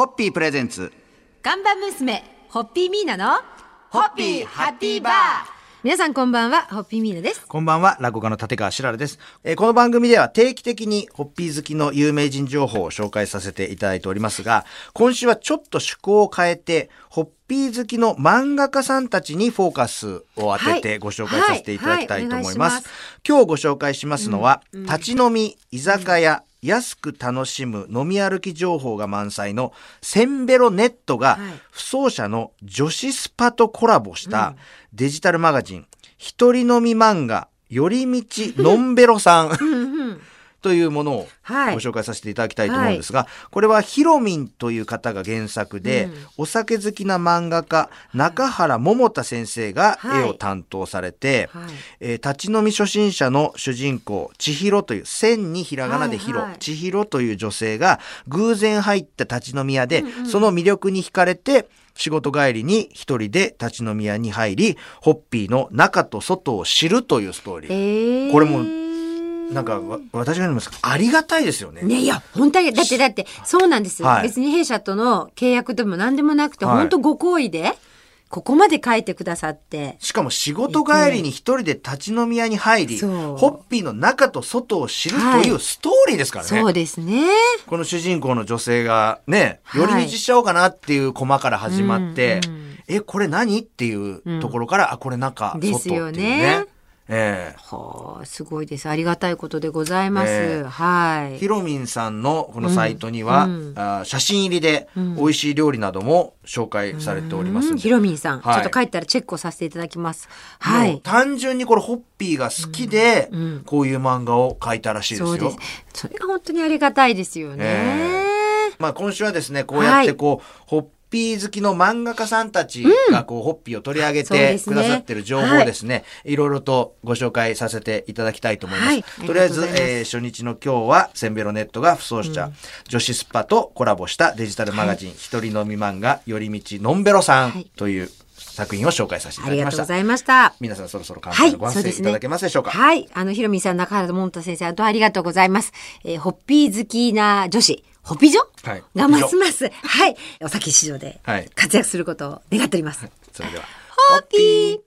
ホッピープレゼンツ。看板娘、ホッピーミーナの、ホッピーハッピーバー。皆さんこんばんは、ホッピーミーナです。こんばんは、落語家の立川しららです、えーこの番組では定期的にホッピー好きの有名人情報を紹介させていただいておりますが、今週はちょっと趣向を変えて、ホッピー好きの漫画家さんたちにフォーカスを当てはい。てご紹介させていただきたいと思います。はい。はい。お願いします。今日ご紹介しますのは、立ち飲み、居酒屋、安く楽しむ飲み歩き情報が満載のセンベロネットがはい。不走者の女子スパとコラボしたデジタルマガジン、一人飲み漫画、寄り道のんべろさんというものをごはい。紹介させていただきたいと思うんですが、これはヒロミンという方が原作で、うん。お酒好きな漫画家、中原桃太先生がはい。絵を担当されて、はい。えー立ち飲み初心者の主人公、千尋という、千にひらがなでひろ、はいはい。千尋という女性が偶然入った立ち飲み屋で、その魅力に惹かれて、仕事帰りに一人で立ち飲み屋に入り、ホッピーの中と外を知るというストーリー。えー、これもなんかわ私が言いますありがたいですよね。ね、いや、本当に、だって、だって、そうなんですよ。はい別に弊社との契約でも何でもなくて、はい本当ご好意で、ここまで書いてくださって。しかも仕事帰りに一人で立ち飲み屋に入り、そうホッピーの中と外を知るというストーリーですからね。そうですね。この主人公の女性がね、はい寄り道しちゃおうかなっていうコマから始まって、うんうんえ、これ何？っていうところから、あ、これ中、外っていうですよねね。えはあ、すごいです。ありがたいことでございます。ねえはい。えヒロミンさんのこのサイトには、うんあ写真入りで美味しい料理なども紹介されておりますひろみんさん、はいちょっと帰ったらチェックをさせていただきます。はい。単純にこれホッピーが好きで、うんこういう漫画を描いたらしいですよ。そうです。それが本当にありがたいですよね。えまあ今週はですね、こうやってこう、ホッピー好きの漫画家さんたちがこう、ホッピーを取り上げてくださってる情報をですね、いろいろとご紹介させていただきたいと思います。はいとりあえずえー初日の今日は、センベロネットが不走者、女子スパとコラボしたデジタルマガジン、一人飲み漫画、寄り道のんべろさんはいという作品を紹介させていあただきました。りがとうございました。皆さんそろそろ簡はい単にご、そうですね。発声いただけますでしょうか？はい。あの、ひろみさん、中原もんた先生、あとありがとうございます。えーホッピー好きな女子、ホッピー女はいがますます、はい。お酒市場ではい活躍することを願っております。それでは。ホッピー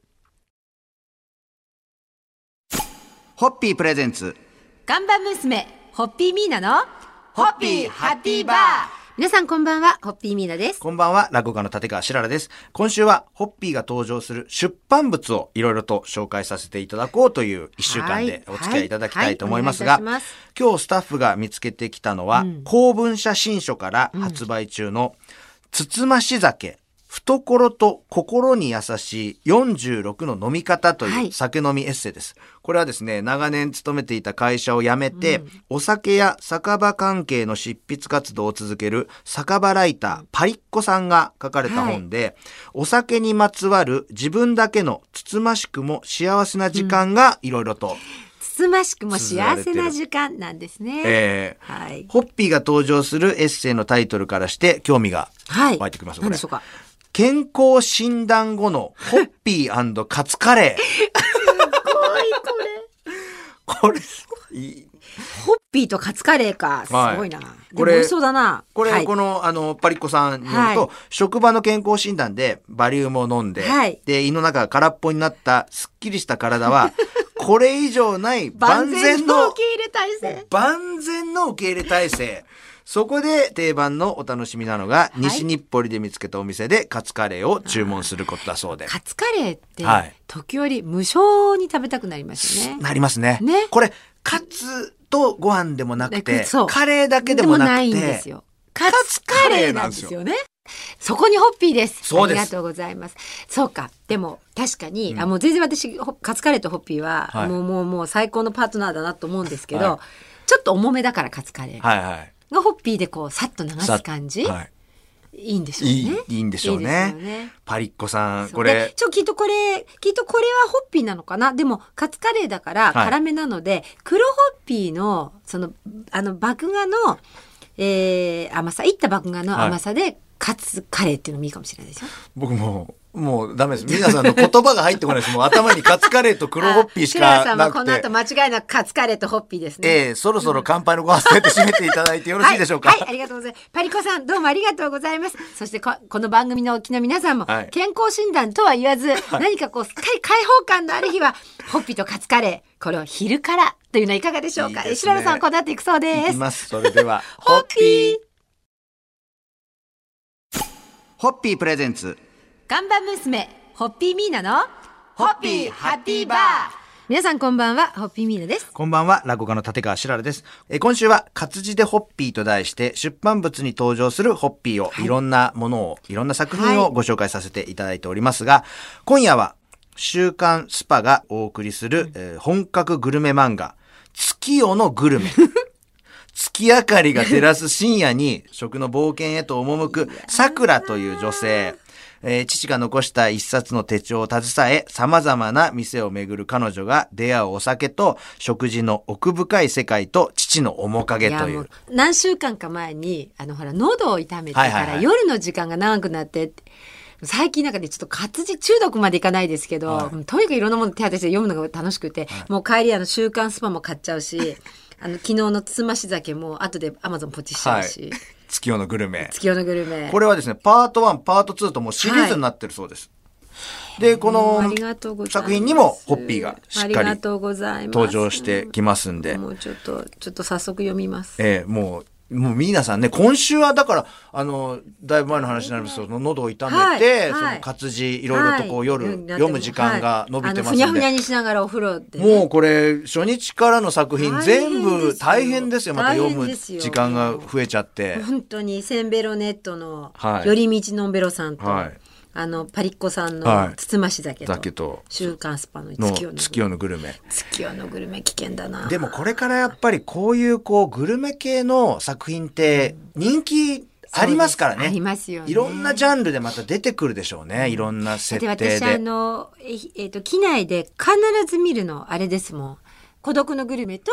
ホッピープレゼンツ。看板娘、ホッピーミーナの、ホッピーハッピーバー皆さんこんばんは、ホッピーミーナです。こんばんは、落語家の立川しららです。今週は、ホッピーが登場する出版物をいろいろと紹介させていただこうという一週間でお付き合いいただきたいと思いますが、今日スタッフが見つけてきたのは、公文社新書から発売中の、つつまし酒、懐と心に優しい46の飲み方とはいいう酒飲みエッセイです。これはですね、長年勤めていた会社を辞めて、お酒や酒場関係の執筆活動を続ける酒場ライター、パリッコさんが書かれた本で、お酒にまつわる自分だけのつつましくも幸せな時間がいろいろと、つつましくも幸せな時間なんですね。えーはい。ホッピーが登場するエッセイのタイトルからして興味がはい。湧いてきます、これ何でしょうか？健康診断後のホッピーカツカレー。これ、いいホッピーとカツカレーか。すはいごいな。でこれも美味しそうだな。これ、はいこの、あの、パリッコさんによると、はい職場の健康診断でバリウムを飲んで、はいで、胃の中が空っぽになったすっきりした体は、これ以上ない万全の受け入れ体制。万全の受け入れ体制。そこで定番のお楽しみなのが、い西日暮里で見つけたお店でカツカレーを注文することだそうで。カツカレーって、はい時折無償に食べたくなりますよね。なりますね。ねこれ、カツとご飯でもなくて、カレーだけでもなくて、ないんですよ。カツカレーなんですよね。そこにホッピーです。そうですありがとうございます。そうか。でも、確かに、あ、もう全然私、ホカツカレーとホッピーは、はいもうもうもう最高のパートナーだなと思うんですけど、はちょっと重めだからカツカレー。はいはい。がホッピーでこう、さっと流さす感じ、はい。いいんでしょうね。いい、いいんでしょうね。いいねパリッコさん、これ、ちょ、きっとこれ、きっとこれはホッピーなのかな？でも、カツカレーだからはい辛めなので、黒ホッピーの、その、あの、麦芽の、えー、甘さ、いった麦芽の甘さで、カツカレーっていうのもいいかもしれないですよ。僕もう、もうダメです。皆さんの言葉が入ってこないです。もう頭にカツカレーと黒ホッピーしかなくて。この後間違いなくカツカレーとホッピーですね。ええそろそろ乾杯のご発声で締めていただいてよろしいでしょうか？はい、はい、ありがとうございます。パリコさん、どうもありがとうございます。そしてこ、この番組のお聞きの皆さんも、はい健康診断とは言わず、何かこう、すっかり開放感のある日は、ホッピーとカツカレー、これを昼からというのはいかがでしょうか？いいね白良さん、この後行くそういです。きます。それでは、ホッピーホッピープレゼンツ。看板娘、ホッピーミーナの、ホッピーハッピーバー皆さんこんばんは、ホッピーミーナです。こんばんは、落語家の立川しららです。えー今週は活字でホッピーと題して出版物に登場するホッピーを、い、ろんなものを、いろんな作品はいをご紹介させていただいておりますが、今夜は週刊スパがお送りする、えー本格グルメ漫画、月夜のグルメ。月明かりが照らす深夜に食の冒険へと赴く 桜という女性。えー父が残した一冊の手帳を携え、様々な店を巡る彼女が出会うお酒と食事の奥深い世界と父の面影というもう。何週間か前にあのほら喉を痛めてから、はいはいはい夜の時間が長くなって最近なんかねちょっと活字中毒までいかないですけど、はいとにかくいろんなもの手当てして読むのが楽しくて、もう帰りあの週刊スパも買っちゃうしあの昨日のつつまし酒も後でアマゾンポチしちゃうし、月夜のグルメ。月夜のグルメ。これはですね、パート1、パート2ともうシリーズになってるそうです。で、この作品にもホッピーがしっかりがとうございます。登場してきますんで。もうちょっとちょっと早速読みます。ええもう、もう皆さんね、今週はだから、あの、だいぶ前の話になりますけど、喉を痛めて、はい。はい。その活字、いろいろとこう、夜、はい読む時間が伸びてますんふにゃふにゃにしながらお風呂でね、もうこれ、初日からの作品全部大変ですよ。また読む時間が増えちゃって。本当にセンベロネットのはい。寄り道のんべろさんと、はいあのパリッコさんはい。のつつまし酒と,、酒と週刊スパのの月夜のグルメ。月夜のグルメ危険だな。でもこれからやっぱりこういうこう、グルメ系の作品って人気ありますからね。ありますよね。いろんなジャンルでまた出てくるでしょうね。いろんな設で。定で。私あのええっ、と機内で必ず見るのあれですもん。孤独のグルメと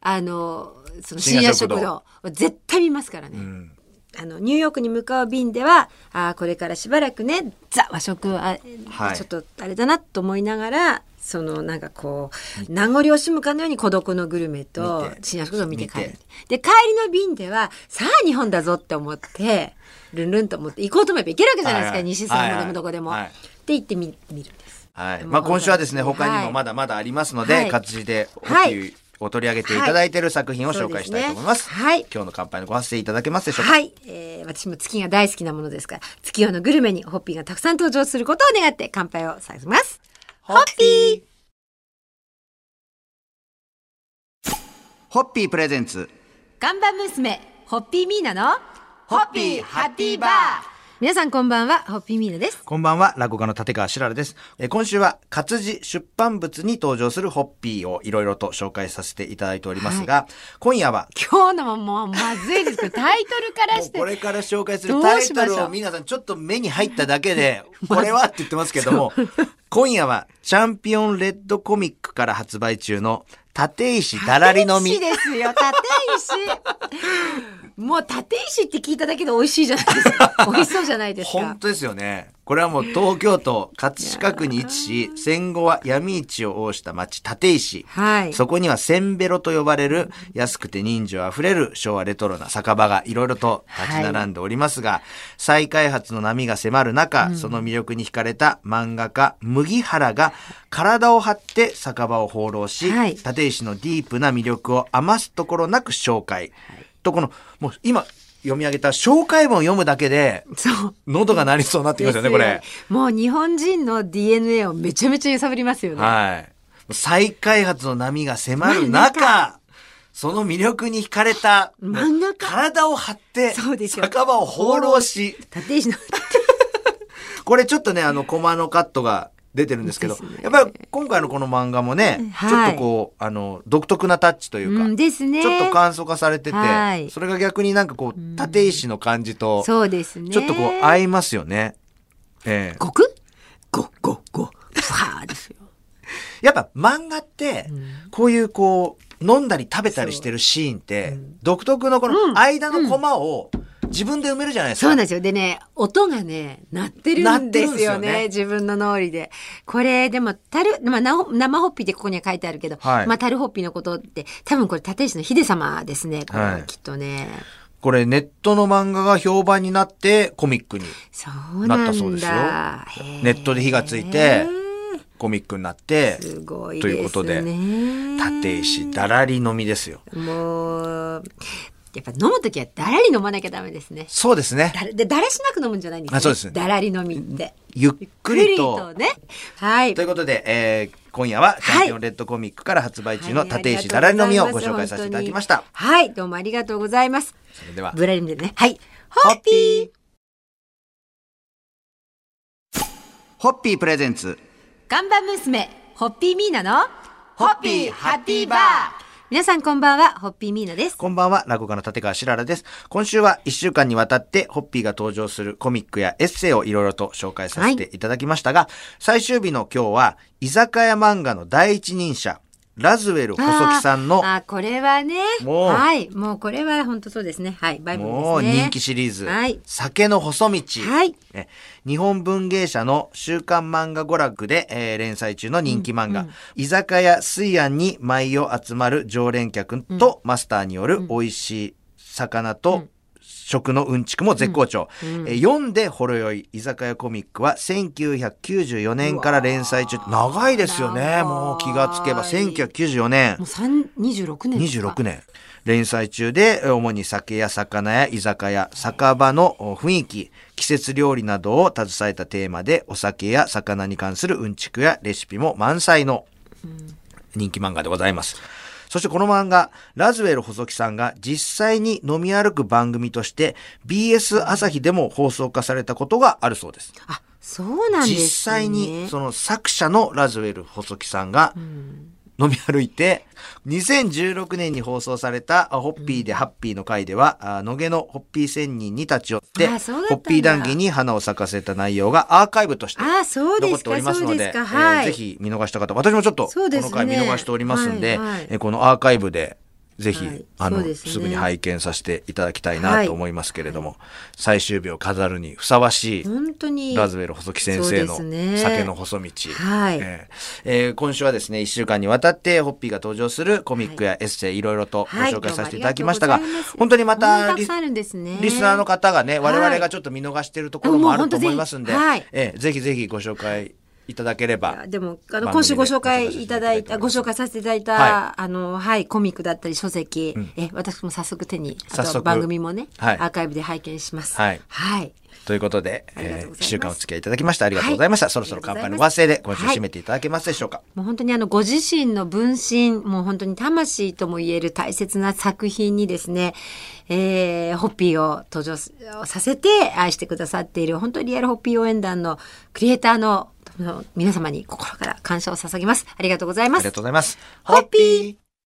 あのその深夜食堂。絶対見ますからね、うんあのニューヨークに向かう便ではあーこれからしばらくねザ和食あ、はい。ちょっとあれだなと思いながらそのなんかこう名残惜しむかのように孤独のグルメと見て。深夜食堂を見て帰る。で帰りの便ではさあ日本だぞって思ってルンルンと思って行こうと思えば行けるわけじゃないですか、はいはい。西三まではいはいもどこでも。はいって言ってみ見るんです。はい。でもまあ今週はですね、他にもまだまだありますので、はい。活字でホッはいを取り上げていただいている作品を紹介したいと思います。はい今日の乾杯のご発声いただけますでしょうか？はい、えー、私も月が大好きなものですから月夜のグルメにホッピーがたくさん登場することを願って乾杯をさせます。ホッピーホッピープレゼンツ。看板娘ホッピーミーナのホッピーハッピーバー皆さんこんばんはホッピーミーナです。こんばんは、落語家の立川しららです。えー今週は活字出版物に登場するホッピーをいろいろと紹介させていただいておりますが、今夜は今日のももうまずいですけどタイトルからして。これから紹介するタイトルを皆さんちょっと目に入っただけで、これはって言ってますけども、今夜はチャンピオンレッドコミックから発売中の立石だらりの実。立石ですよ立石 もう立石って聞いただけで美味しいじゃないですか美味しそうじゃないですか本当ですよね。これはもう東京都葛飾区に位置し、戦後は闇市を横した町立石。はい。そこにはセンベロと呼ばれる安くて人情あふれる昭和レトロな酒場がいろいろと立ち並んでおりますが、再開発の波が迫る中、その魅力に惹かれた漫画家麦原が体を張って酒場を放浪し、はい。立石のディープな魅力を余すところなく紹介。とこの、もう今読み上げた紹介文を読むだけで、そう。喉が鳴りそうになってきますよね、これ。もう日本人の DNA をめちゃめちゃ揺さぶりますよね。はい。再開発の波が迫る中、その魅力に惹かれた、漫画家。体を張って、そうですよ。酒場を放浪し、立石の。これちょっとね、あの、コマのカットが出てるんですけど、ね。やっぱり今回のこの漫画もね、はいちょっとこう、あの、独特なタッチというか、うんですね。ちょっと簡素化されてて、はい。それが逆になんかこう、立石の感じと、そうですね。ちょっとこう、合いますよね。ええ。ごく？ご、ご、ご。フですよ。やっぱ漫画って、こういうこう、飲んだり食べたりしてるシーンって、独特のこの間のコマを、自分で埋めるじゃないですか。そうなんですよ。でね、音がね、鳴ってるんですよね。よね自分の脳裏で。これ、でも、タル、まあ、生ホッピーってここには書いてあるけど、はいまあ、タルホッピーのことって、多分これ、立石の秀様ですね。これ、はいきっとね。これネットの漫画が評判になってコミックになったそうですよネットで火がついてコミックになってすごいと。いうことで立石だらり飲みですよ。もう、やっぱ飲むときはだらり飲まなきゃダメですね。そうですね。だらでだらしなく飲むんじゃないんですね。あそうですねだらり飲みって。ゆっくりと。ね。はいとい。うことで、えー今夜はチャンピオンレッドコミックから発売中の立石だらり飲みをご紹介させていただきました。はい、どうもありがとうございます。それでは、ブラリンでね。はい。ホッピーホッピープレゼンツ。看板娘、ホッピーミーナの、ホッピーハッピーバー皆さんこんばんは、ホッピーミーナです。こんばんは、落語家の立川しららです。今週は1週間にわたってホッピーが登場するコミックやエッセイをいろいろと紹介させていただきましたが、最終日の今日は、居酒屋漫画の第一人者、ラズウェル細木さんの、あー、これはね。もうはい。もうこれは本当そうですね。はい。バイブルですね。もう人気シリーズ、はい。酒の細道。はい。え日本文芸社の週刊漫画娯楽で、えー連載中の人気漫画、居酒屋水庵に舞を集まる常連客とマスターによる美味しい魚と食のうんちくも絶好調、えー読んでほろ酔い居酒屋コミックは1994年から連載中。長いですよね。もう気がつけば1994年もう三26年ですか？26年。連載中でえー主に酒や魚や居酒屋酒場のお雰囲気季節料理などを携えたテーマでお酒や魚に関するうんちくやレシピも満載の人気漫画でございます。そしてこの漫画、ラズウェル細木さんが実際に飲み歩く番組として BS 朝日でも放送化されたことがあるそうです。あ、そうなんですね。実際にその作者のラズウェル細木さんが飲み歩いて、2016年に放送されたあホッピーでハッピーの回では、あ野毛のホッピー仙人に立ち寄って、ホッピー談義に花を咲かせた内容がアーカイブとして。残っておりますので、そうですか。はい。えーぜひ見逃した方、私もちょっとこの回見逃しておりますんで、はいはいえーこのアーカイブでぜひ、はい。あのすね。すぐに拝見させていただきたいはない。と思いますけれども、最終日を飾るにふさわしい本当に。ラズウェル細木先生の酒の細道。はい。えーえー今週はですね、一週間にわたってホッピーが登場するコミックやエッセイいろいろとごはい。紹介させていただきましたが、どうもありがとうございます。本当にまたリね。リスナーの方がね、我々がちょっと見逃しているところもあると思いますんで、もう本当ぜひ。えーぜひぜひご紹介いただけれいばや。でも、あの、今週ご紹介いただいた、ご紹介させていただいた、はあの、はい、コミックだったり書籍、え、私も早速手に、あ早速。と番組もね、はい。アーカイブで拝見します。はい。はい。ということで、えー、週間お付き合いいただきましてありがとうございました。はいそろそろ乾杯のありがとうございますご発声で今週締めていただけますでしょうか。もう本当にあの、ご自身の分身、もう本当に魂とも言える大切な作品にですね、えー、ホッピーを登場させて愛してくださっている、本当にリアルホッピー応援団のクリエイターのの皆様に心から感謝を捧げます。ありがとうございますありが。とうございます。ホッピー